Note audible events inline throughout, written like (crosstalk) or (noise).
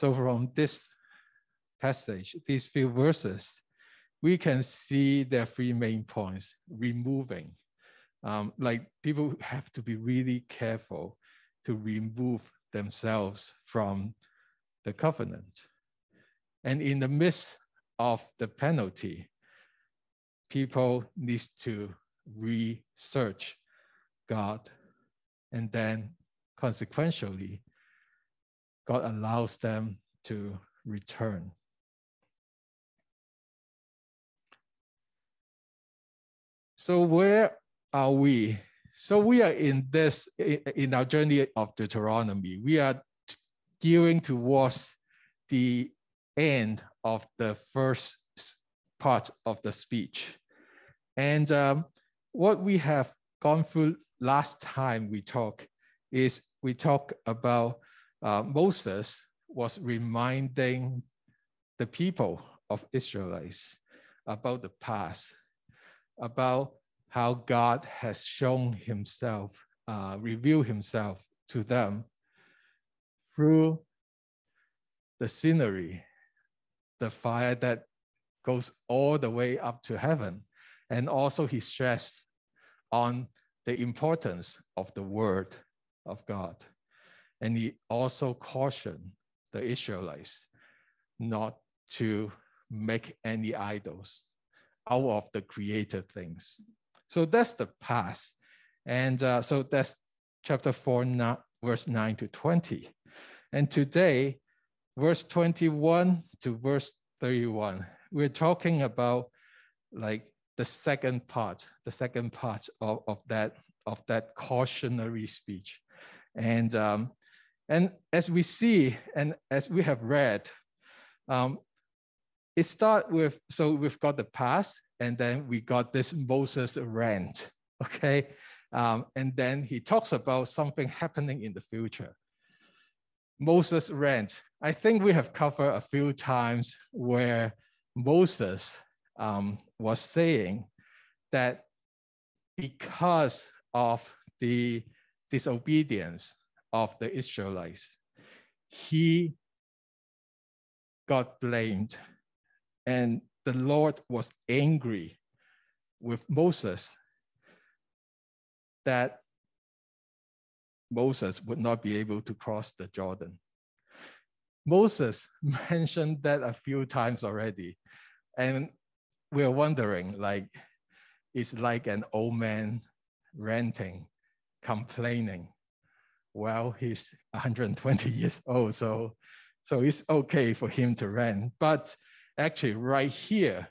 So from this passage, these few verses, we can see their three main points, removing. Um, like people have to be really careful to remove themselves from the covenant. And in the midst of the penalty, people need to research God. And then consequentially, God allows them to return. So where are we? So we are in this, in our journey of Deuteronomy, we are gearing towards the end of the first part of the speech. And um, what we have gone through last time we talked is we talked about uh, Moses was reminding the people of Israelites about the past, about how God has shown himself, uh, revealed himself to them through the scenery, the fire that goes all the way up to heaven. And also he stressed on the importance of the word of God. And he also cautioned the Israelites not to make any idols out of the created things. So that's the past. And uh, so that's chapter 4, not, verse 9 to 20. And today, verse 21 to verse 31, we're talking about like the second part, the second part of, of that of that cautionary speech. And um, and as we see and as we have read, um, it starts with so we've got the past, and then we got this Moses rant, (laughs) okay? Um, and then he talks about something happening in the future. Moses rant. I think we have covered a few times where Moses um, was saying that because of the disobedience of the Israelites, he got blamed and the Lord was angry with Moses that Moses would not be able to cross the Jordan. Moses (laughs) mentioned that a few times already. And we're wondering, like, it's like an old man ranting, complaining. Well, he's (laughs) 120 years old, so, so it's okay for him to rant. But actually, right here,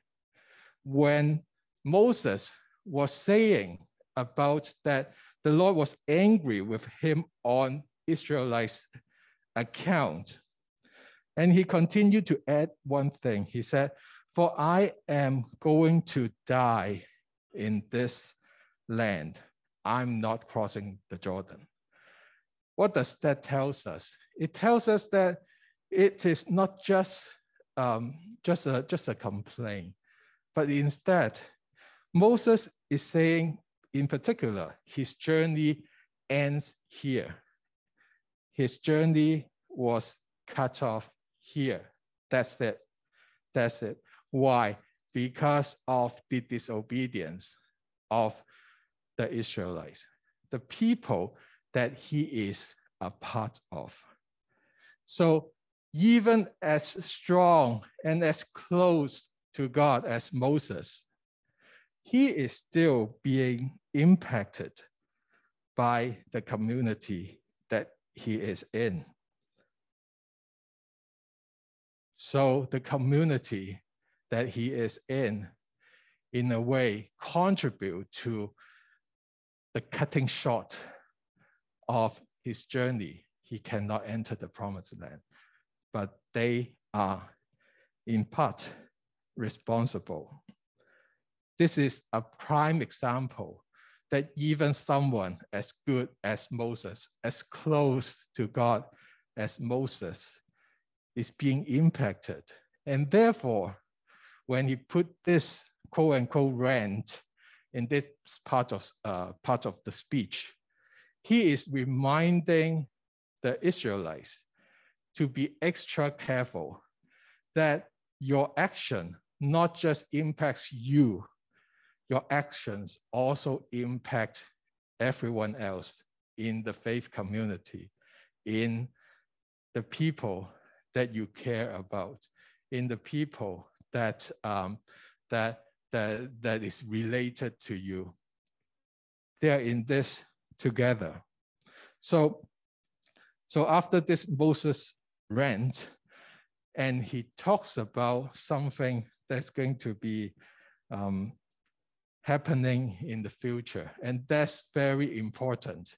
when Moses was saying about that the Lord was angry with him on Israelites' account. And he continued to add one thing. He said, For I am going to die in this land. I'm not crossing the Jordan. What does that tell us? It tells us that it is not just, um, just, a, just a complaint, but instead, Moses is saying, in particular, his journey ends here. His journey was cut off here. That's it. That's it. Why? Because of the disobedience of the Israelites, the people that he is a part of. So, even as strong and as close to God as Moses, he is still being impacted by the community that he is in. So the community that he is in, in a way, contribute to the cutting short of his journey. He cannot enter the promised land, but they are in part responsible. This is a prime example that even someone as good as Moses, as close to God as Moses, is being impacted. And therefore, when he put this quote unquote rant in this part of, uh, part of the speech, he is reminding the Israelites to be extra careful that your action not just impacts you, your actions also impact everyone else in the faith community, in the people that you care about, in the people that um, that that that is related to you. They are in this together. So, so after this Moses rant, and he talks about something that's going to be um, happening in the future, and that's very important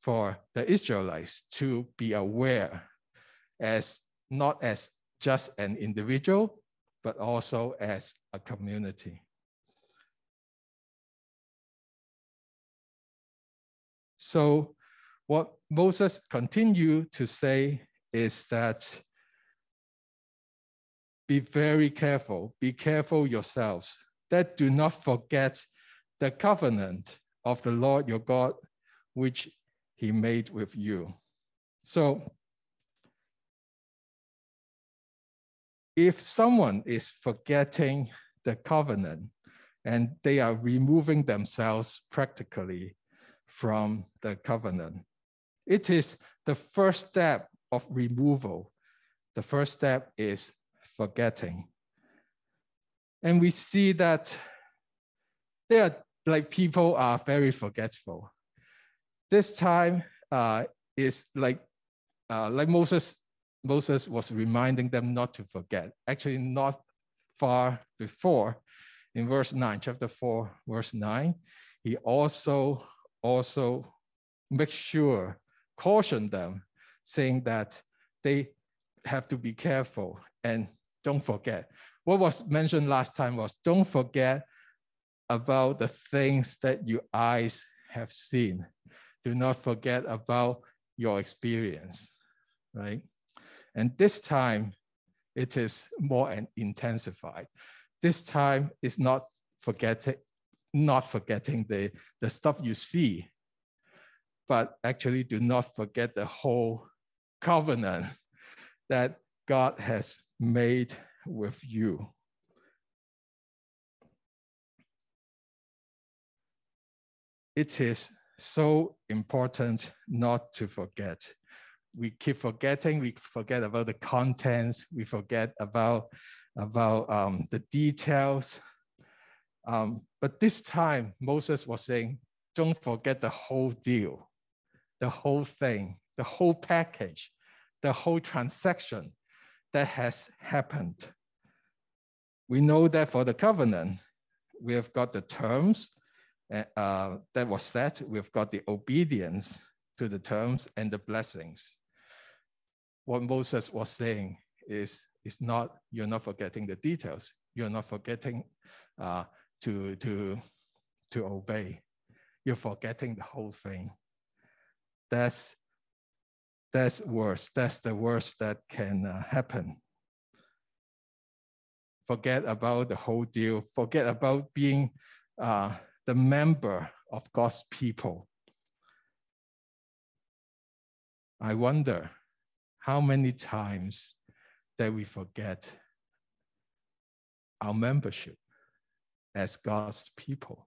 for the Israelites to be aware as not as just an individual, but also as a community. So what Moses continued to say is that be very careful, be careful yourselves, that do not forget the covenant of the Lord your God, which he made with you. So if someone is forgetting the covenant and they are removing themselves practically from the covenant, it is the first step of removal. The first step is forgetting. And we see that there are like people are very forgetful. This time uh, is like uh, like Moses Moses was reminding them not to forget. Actually, not far before, in verse 9, chapter 4, verse 9, he also also make sure, caution them, saying that they have to be careful and don't forget. What was mentioned last time was don't forget about the things that your eyes have seen. Do not forget about your experience, right? And this time, it is more and intensified. This time is not forgetting, not forgetting the, the stuff you see, but actually do not forget the whole covenant that God has made with you. It is so important not to forget we keep forgetting, we forget about the contents, we forget about, about um, the details. Um, but this time, Moses was saying, don't forget the whole deal, the whole thing, the whole package, the whole transaction that has happened. We know that for the covenant, we have got the terms uh, that was set, we've got the obedience to the terms and the blessings what Moses was saying is, is not, you're not forgetting the details. You're not forgetting uh, to, to, to obey. You're forgetting the whole thing. That's, that's worse. That's the worst that can uh, happen. Forget about the whole deal. Forget about being uh, the member of God's people. I wonder how many times that we forget our membership as God's people?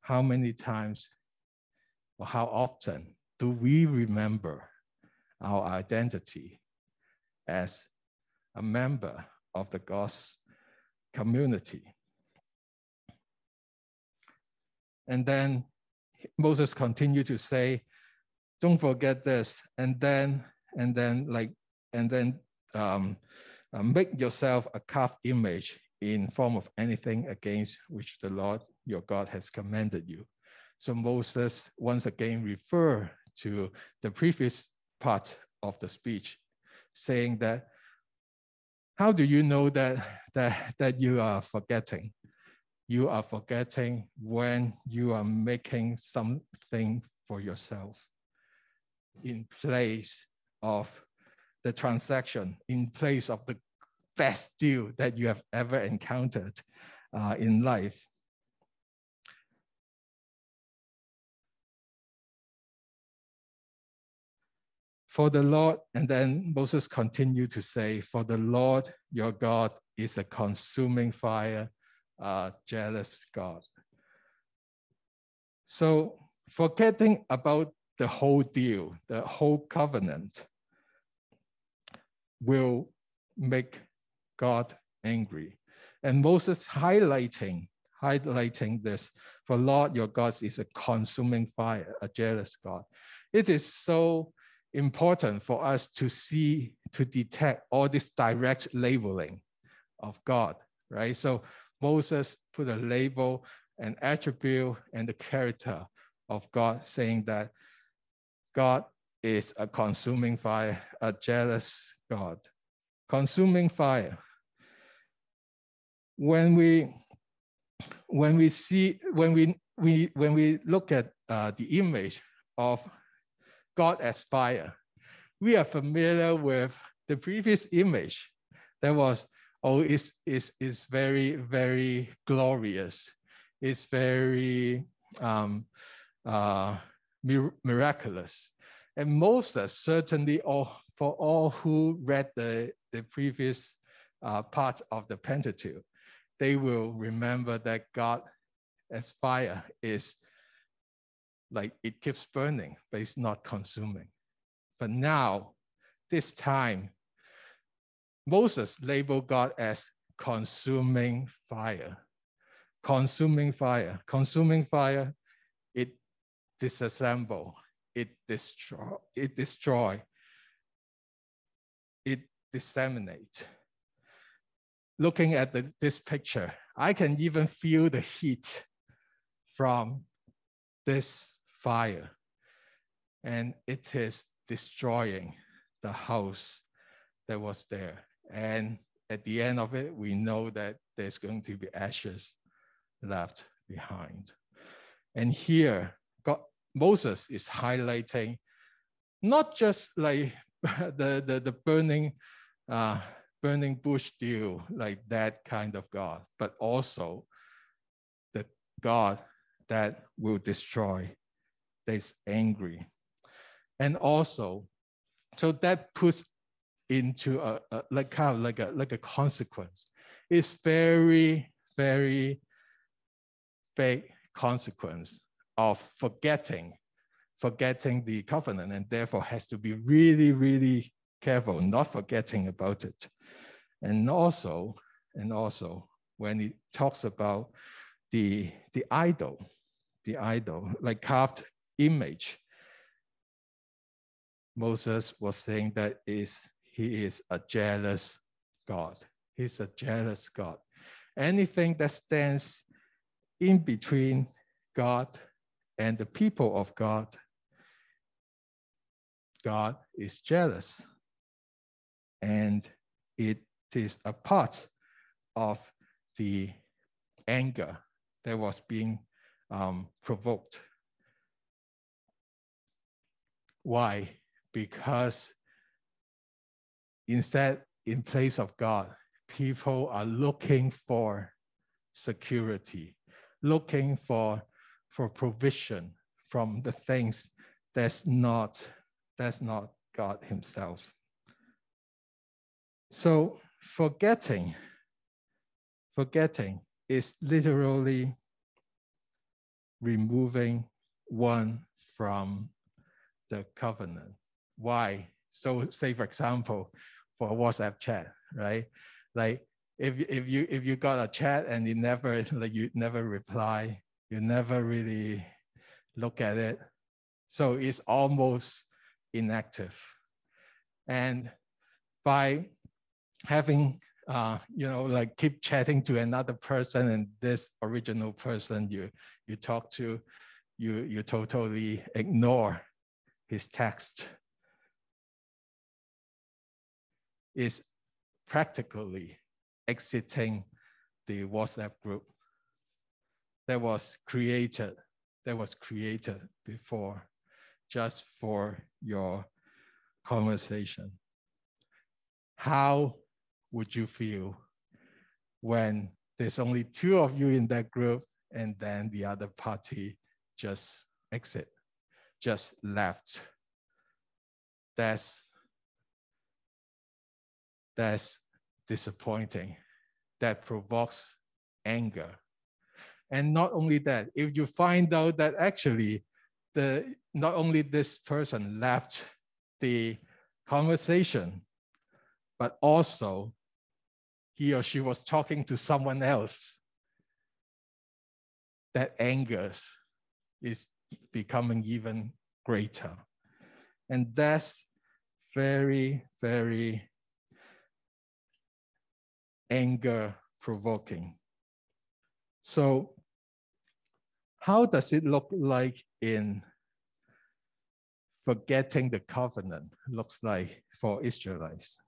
How many times or how often do we remember our identity as a member of the God's community? And then Moses continued to say, don't forget this, and then and then like and then um, uh, make yourself a calf image in form of anything against which the Lord your God has commanded you. So Moses once again refer to the previous part of the speech, saying that how do you know that that that you are forgetting? You are forgetting when you are making something for yourself in place of the transaction, in place of the best deal that you have ever encountered uh, in life. For the Lord, and then Moses continued to say, For the Lord your God is a consuming fire, a jealous God. So, forgetting about the whole deal, the whole covenant, will make God angry. And Moses highlighting, highlighting this, for Lord your God is a consuming fire, a jealous God. It is so important for us to see, to detect all this direct labeling of God, right? So Moses put a label, an attribute, and the character of God, saying that God is a consuming fire, a jealous God. Consuming fire. When we when we see when we we when we look at uh, the image of God as fire. We are familiar with the previous image that was, oh, it's, it's, it's very, very glorious. It's very um, uh, mir miraculous. And Moses certainly, all, for all who read the, the previous uh, part of the Pentateuch, they will remember that God as fire is like it keeps burning, but it's not consuming. But now, this time, Moses labeled God as consuming fire. Consuming fire. Consuming fire, it disassemble, it destroy, it destroy, it disseminate. Looking at the, this picture, I can even feel the heat from this fire and it is destroying the house that was there. And at the end of it, we know that there's going to be ashes left behind. And here, God, Moses is highlighting not just like (laughs) the, the, the burning, uh, burning bush deal, like that kind of God, but also the God that will destroy that's angry. And also, so that puts into a, a, like kind of like a like a consequence. It's very, very big consequence of forgetting, forgetting the covenant, and therefore has to be really, really careful, not forgetting about it. And also, and also when it talks about the the idol, the idol, like carved image. Moses was saying that is he is a jealous God. He's a jealous God. Anything that stands in between God and the people of God, God is jealous. And it is a part of the anger that was being um, provoked why? Because instead, in place of God, people are looking for security, looking for, for provision from the things that's not, that's not God Himself. So forgetting, forgetting is literally removing one from the covenant. Why? So say for example, for a WhatsApp chat, right? Like if, if you if you got a chat and you never (laughs) like you never reply, you never really look at it. So it's almost inactive. And by having uh, you know, like keep chatting to another person and this original person you you talk to, you you totally ignore his text is practically exiting the WhatsApp group that was created, that was created before just for your conversation. How would you feel when there's only two of you in that group and then the other party just exit? just left. that's that's disappointing, that provokes anger. And not only that, if you find out that actually the not only this person left the conversation, but also he or she was talking to someone else, that anger is becoming even greater. And that's very, very anger provoking. So, how does it look like in forgetting the covenant? Looks like for Israelites.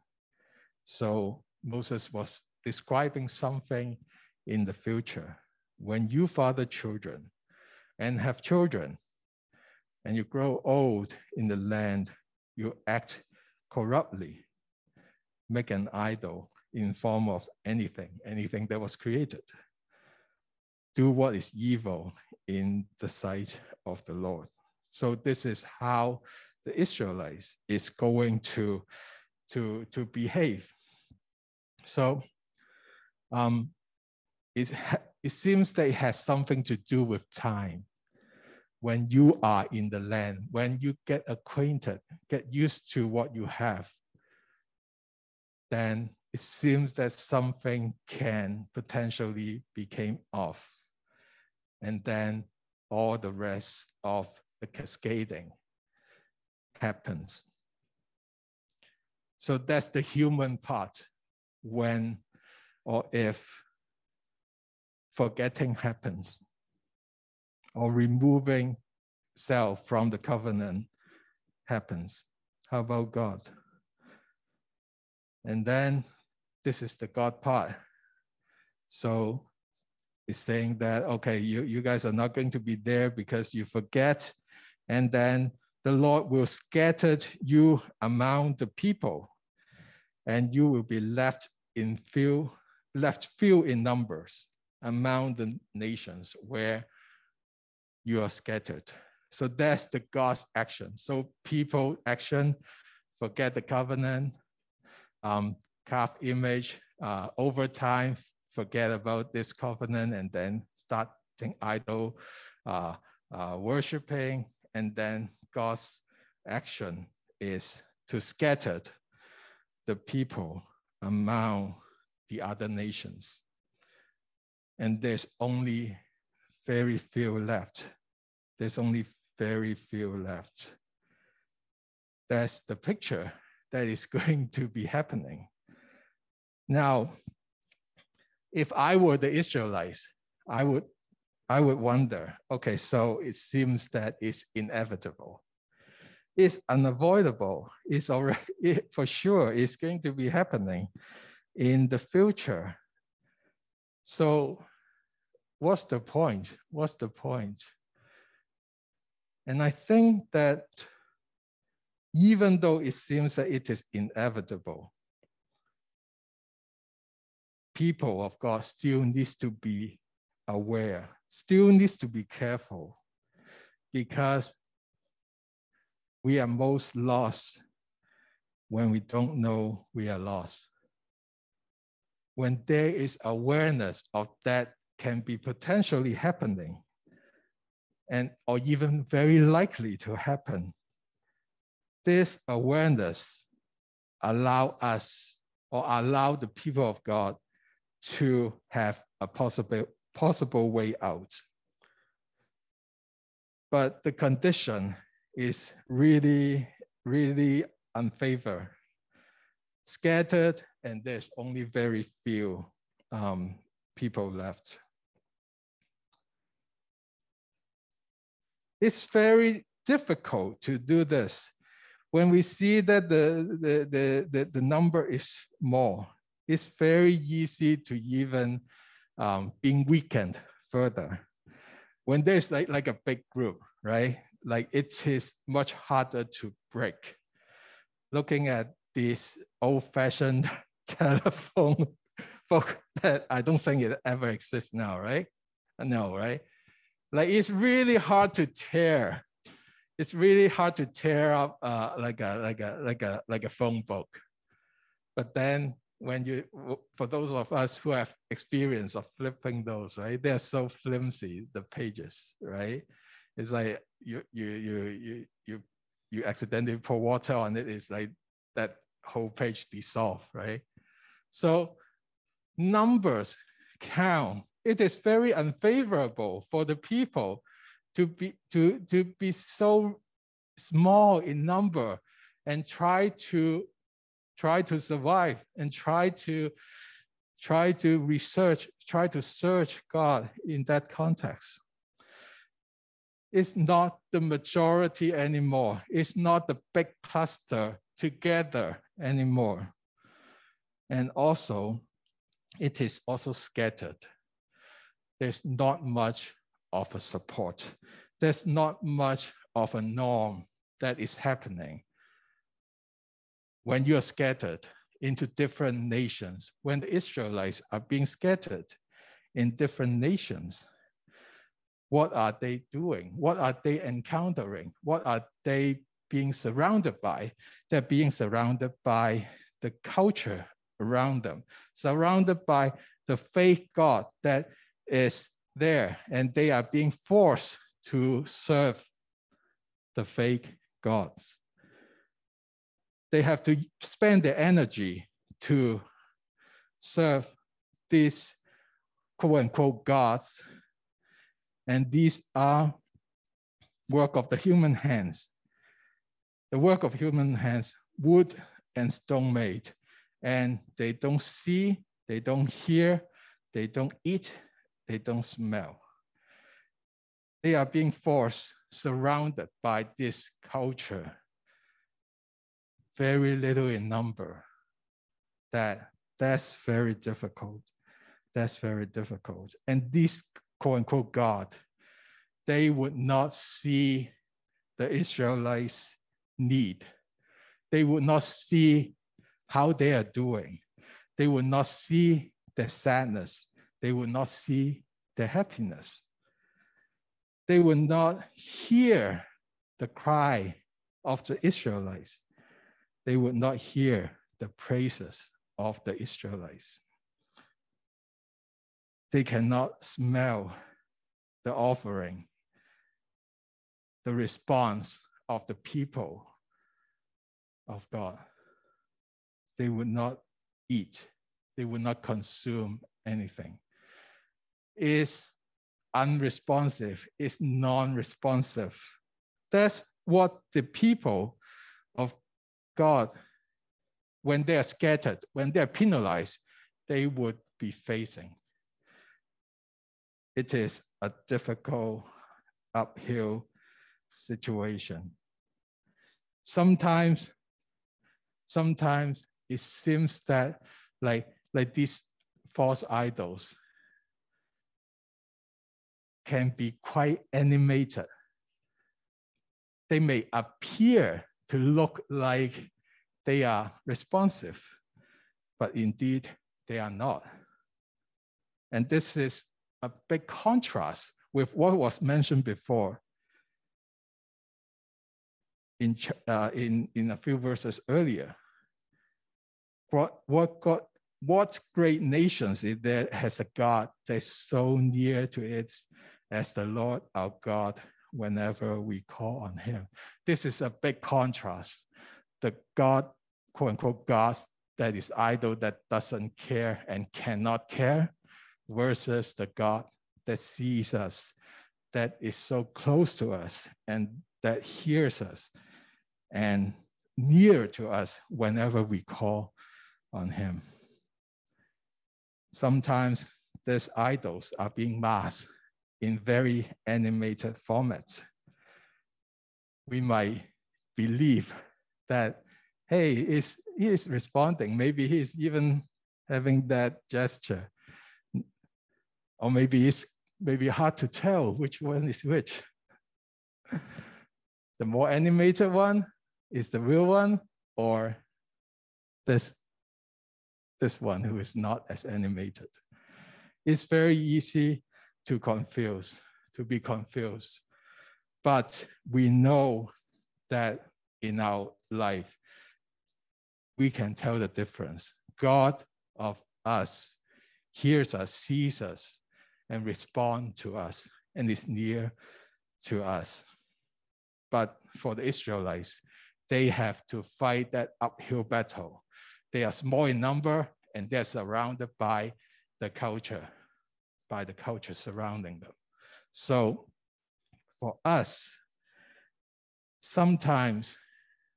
So, Moses was describing something in the future. When you father children and have children, and you grow old in the land, you act corruptly, make an idol in form of anything, anything that was created. Do what is evil in the sight of the Lord. So this is how the Israelites is going to, to, to behave. So um, it, it seems that it has something to do with time. When you are in the land, when you get acquainted, get used to what you have, then it seems that something can potentially become off. And then all the rest of the cascading happens. So that's the human part when or if forgetting happens or removing self from the covenant happens. How about God? And then this is the God part. So it's saying that, okay, you, you guys are not going to be there because you forget. And then the Lord will scatter you among the people, and you will be left in few, left few in numbers among the nations where you are scattered. So that's the God's action. So people action, forget the covenant, um, calf image uh, over time, forget about this covenant and then starting idol uh, uh, worshiping. And then God's action is to scatter the people among the other nations. And there's only very few left. There's only very few left. That's the picture that is (laughs) going to be happening. Now, if I were the Israelites, I would, I would wonder, okay, so it seems that it's inevitable. It's unavoidable. It's already, (laughs) it, for sure, it's going to be happening in the future. So what's the point? What's the point? And I think that even though it seems that it is inevitable, people of God still needs to be aware, still needs to be careful because we are most lost when we don't know we are lost. When there is awareness of that can be potentially happening and or even very likely to happen, this awareness allow us or allow the people of God to have a possible, possible way out. But the condition is really, really unfavored, scattered, and there's only very few um, people left. It's very difficult to do this when we see that the, the, the, the, the number is more it's very easy to even um, being weakened further. When there's like, like a big group, right? Like it is much harder to break. Looking at this old-fashioned (laughs) telephone (laughs) book that I don't think it ever exists now, right? No, right? Like it's really hard to tear it's really hard to tear up uh, like a like a like a like a phone book. But then when you for those of us who have experience of flipping those, right? They're so flimsy, the pages, right? It's like you you you you you you accidentally pour water on it, it's like that whole page dissolve, right? So numbers count. It is very unfavorable for the people to be to to be so small in number and try to try to survive and try to try to research try to search god in that context it's not the majority anymore. It's not the big cluster together anymore. And also it is also scattered. There's not much of a support. There's not much of a norm that is happening. When you are scattered into different nations, when the Israelites are being scattered in different nations, what are they doing? What are they encountering? What are they being surrounded by? They're being surrounded by the culture around them, surrounded by the fake God that is there, and they are being forced to serve the fake gods they have to spend their energy to serve these quote unquote gods. And these are work of the human hands. The work of human hands, wood and stone made. And they don't see, they don't hear, they don't eat, they don't smell. They are being forced, surrounded by this culture very little in number, that that's very difficult. That's very difficult. And this quote unquote God, they would not see the Israelites' need. They would not see how they are doing. They would not see their sadness. They would not see their happiness. They would not hear the cry of the Israelites they would not hear the praises of the Israelites. They cannot smell the offering, the response of the people of God. They would not eat, they would not consume anything. Is unresponsive, is non-responsive. That's what the people of God, when they are scattered, when they are penalized, they would be facing. It is a difficult uphill situation. Sometimes, sometimes it seems that like, like these false idols can be quite animated. They may appear to look like they are responsive, but indeed they are not. And this is a big contrast with what was mentioned before in, uh, in, in a few verses earlier. What, what, God, what great nations is there has a God that's so near to it as the Lord our God whenever we call on him. This is a big contrast. The God, quote unquote, God that is idle, that doesn't care and cannot care versus the God that sees us, that is so close to us and that hears us and near to us whenever we call on him. Sometimes these idols are being masked in very animated formats. We might believe that, hey, is he is responding. Maybe he's even having that gesture. Or maybe it's maybe hard to tell which one is which. (laughs) the more animated one is the real one, or this, this one who is not as animated. It's very easy to confuse, to be confused. But we know that in our life, we can tell the difference. God of us hears us, sees us, and respond to us, and is near to us. But for the Israelites, they have to fight that uphill battle. They are small in number and they're surrounded by the culture, by the culture surrounding them. So for us, sometimes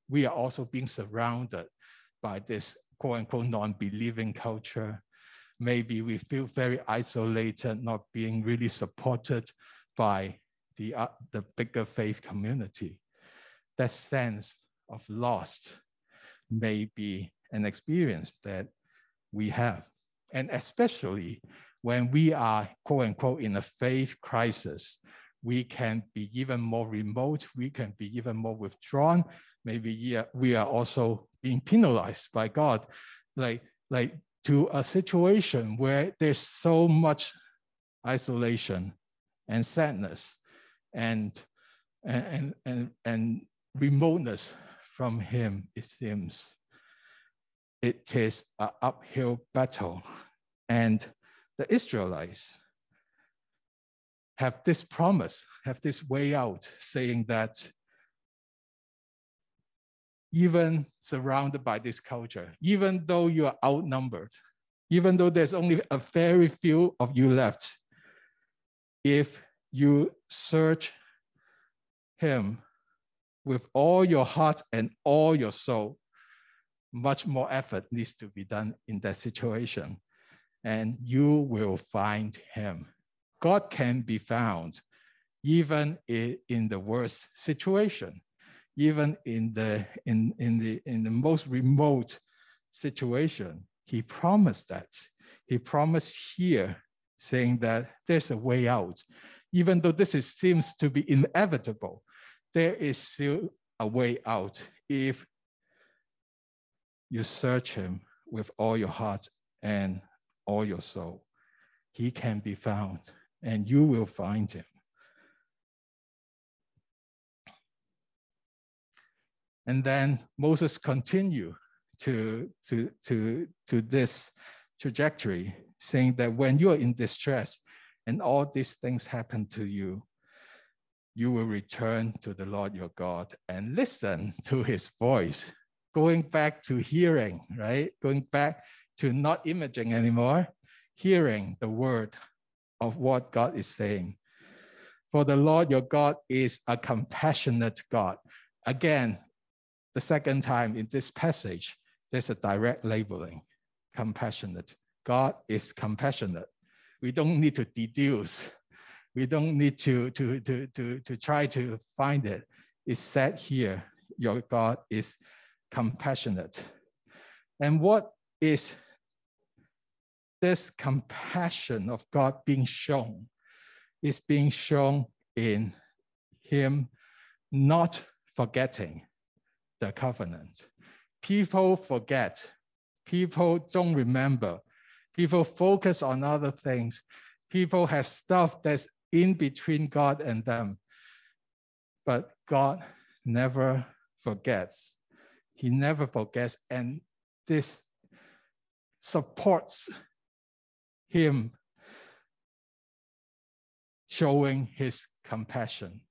we are also being surrounded by this quote unquote non-believing culture. Maybe we feel very isolated, not being really supported by the, uh, the bigger faith community. That sense of lost may be an experience that we have. And especially when we are, quote unquote, in a faith crisis, we can be even more remote, we can be even more withdrawn. Maybe we are also being penalized by God, like, like to a situation where there's so much isolation and sadness and, and, and, and remoteness from him, it seems. It is an uphill battle. And the Israelites have this promise, have this way out, saying that even surrounded by this culture, even though you are outnumbered, even though there's only a very few of you left, if you search him with all your heart and all your soul, much more effort needs to be done in that situation. And you will find him. God can be found even in the worst situation, even in the, in, in the, in the most remote situation. He promised that. He promised here, saying that there's a way out. Even though this is, seems to be inevitable, there is still a way out if you search him with all your heart and all your soul. He can be found and you will find him. And then Moses continued to, to, to, to this trajectory, saying that when you are in distress and all these things happen to you, you will return to the Lord your God and listen to his voice. Going back to hearing, right? Going back to not imaging anymore, hearing the word of what God is saying. For the Lord your God is a compassionate God. Again, the second time in this passage, there's a direct labeling compassionate. God is compassionate. We don't need to deduce we don't need to, to, to, to, to try to find it. It's said here, your God is compassionate. And what is this compassion of God being shown? Is being shown in Him not forgetting the covenant. People forget, people don't remember, people focus on other things, people have stuff that's in between God and them. But God never forgets. He never forgets. And this supports him showing his compassion.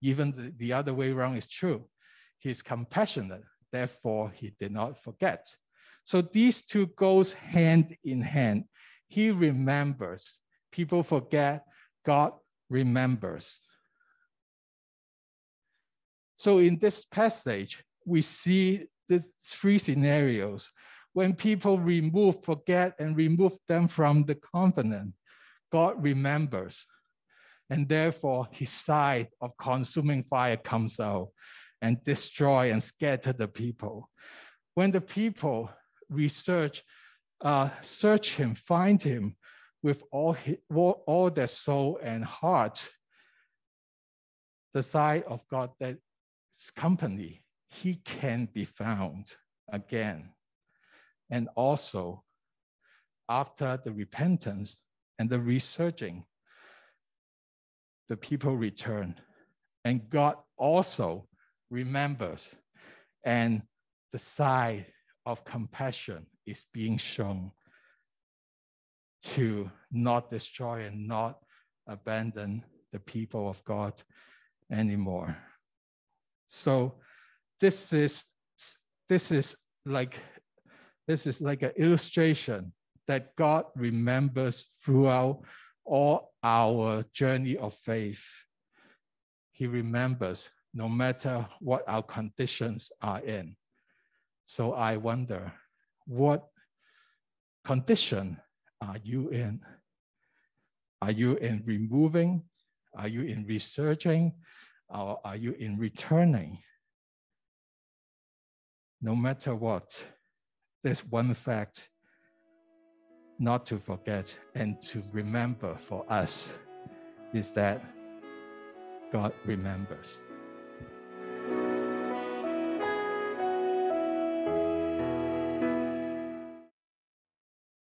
Even the, the other way around is true. He's compassionate, therefore he did not forget. So these two goes hand in hand. He remembers. People forget, God remembers. So in this passage, we see the three scenarios. When people remove, forget, and remove them from the covenant, God remembers. And therefore, his side of consuming fire comes out and destroy and scatter the people. When the people research, uh, search him, find him, with all, his, all their soul and heart, the side of God that's company, he can be found again. And also, after the repentance and the researching, the people return And God also remembers. And the side of compassion is being shown to not destroy and not abandon the people of God anymore. So this is this is like this is like an illustration that God remembers throughout all our journey of faith. He remembers no matter what our conditions are in. So I wonder, what condition are you in? Are you in removing? Are you in researching? Or are you in returning? No matter what, there's one fact not to forget and to remember for us is that God remembers.